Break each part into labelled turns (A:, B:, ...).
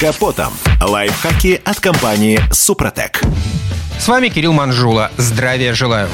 A: капотом. Лайфхаки от компании «Супротек».
B: С вами Кирилл Манжула. Здравия желаю.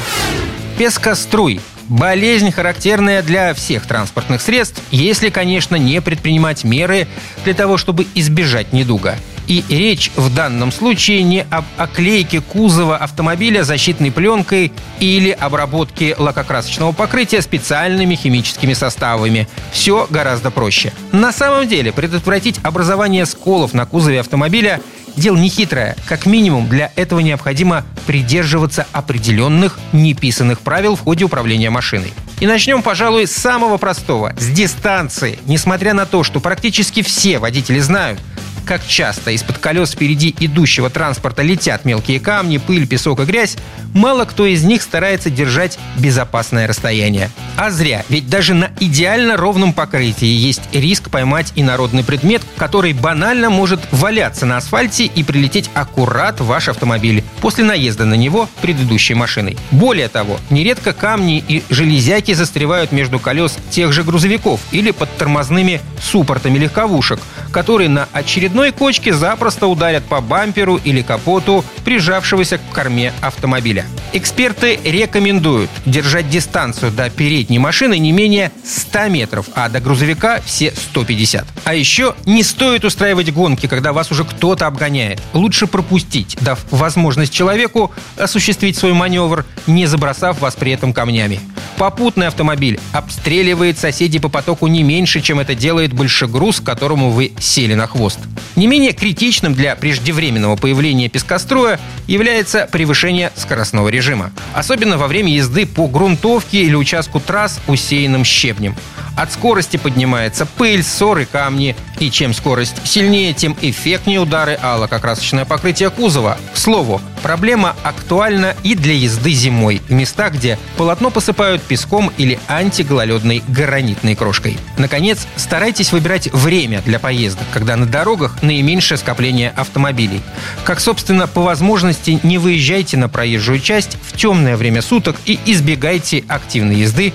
B: Пескоструй Болезнь, характерная для всех транспортных средств, если, конечно, не предпринимать меры для того, чтобы избежать недуга. И речь в данном случае не об оклейке кузова автомобиля защитной пленкой или обработке лакокрасочного покрытия специальными химическими составами. Все гораздо проще. На самом деле предотвратить образование сколов на кузове автомобиля Дело нехитрое. Как минимум, для этого необходимо придерживаться определенных неписанных правил в ходе управления машиной. И начнем, пожалуй, с самого простого – с дистанции. Несмотря на то, что практически все водители знают – как часто из-под колес впереди идущего транспорта летят мелкие камни, пыль, песок и грязь, мало кто из них старается держать безопасное расстояние. А зря, ведь даже на идеально ровном покрытии есть риск поймать инородный предмет, который банально может валяться на асфальте и прилететь аккурат в ваш автомобиль после наезда на него предыдущей машиной. Более того, нередко камни и железяки застревают между колес тех же грузовиков или под тормозными суппортами легковушек, которые на очередной кочке запросто ударят по бамперу или капоту прижавшегося к корме автомобиля. Эксперты рекомендуют держать дистанцию до передней машины не менее 100 метров, а до грузовика все 150. А еще не стоит устраивать гонки, когда вас уже кто-то обгоняет. Лучше пропустить, дав возможность человеку осуществить свой маневр, не забросав вас при этом камнями. Попутный автомобиль обстреливает соседей по потоку не меньше, чем это делает большегруз, которому вы сели на хвост. Не менее критичным для преждевременного появления пескостроя является превышение скоростного режима. Особенно во время езды по грунтовке или участку трасс, усеянным щебнем. От скорости поднимается пыль, ссоры, камни. И чем скорость сильнее, тем эффектнее удары а лакокрасочное покрытие кузова. К слову, проблема актуальна и для езды зимой, в местах, где полотно посыпают песком или антигололедной гранитной крошкой. Наконец, старайтесь выбирать время для поездок, когда на дорогах наименьшее скопление автомобилей. Как, собственно, по возможности не выезжайте на проезжую часть в темное время суток и избегайте активной езды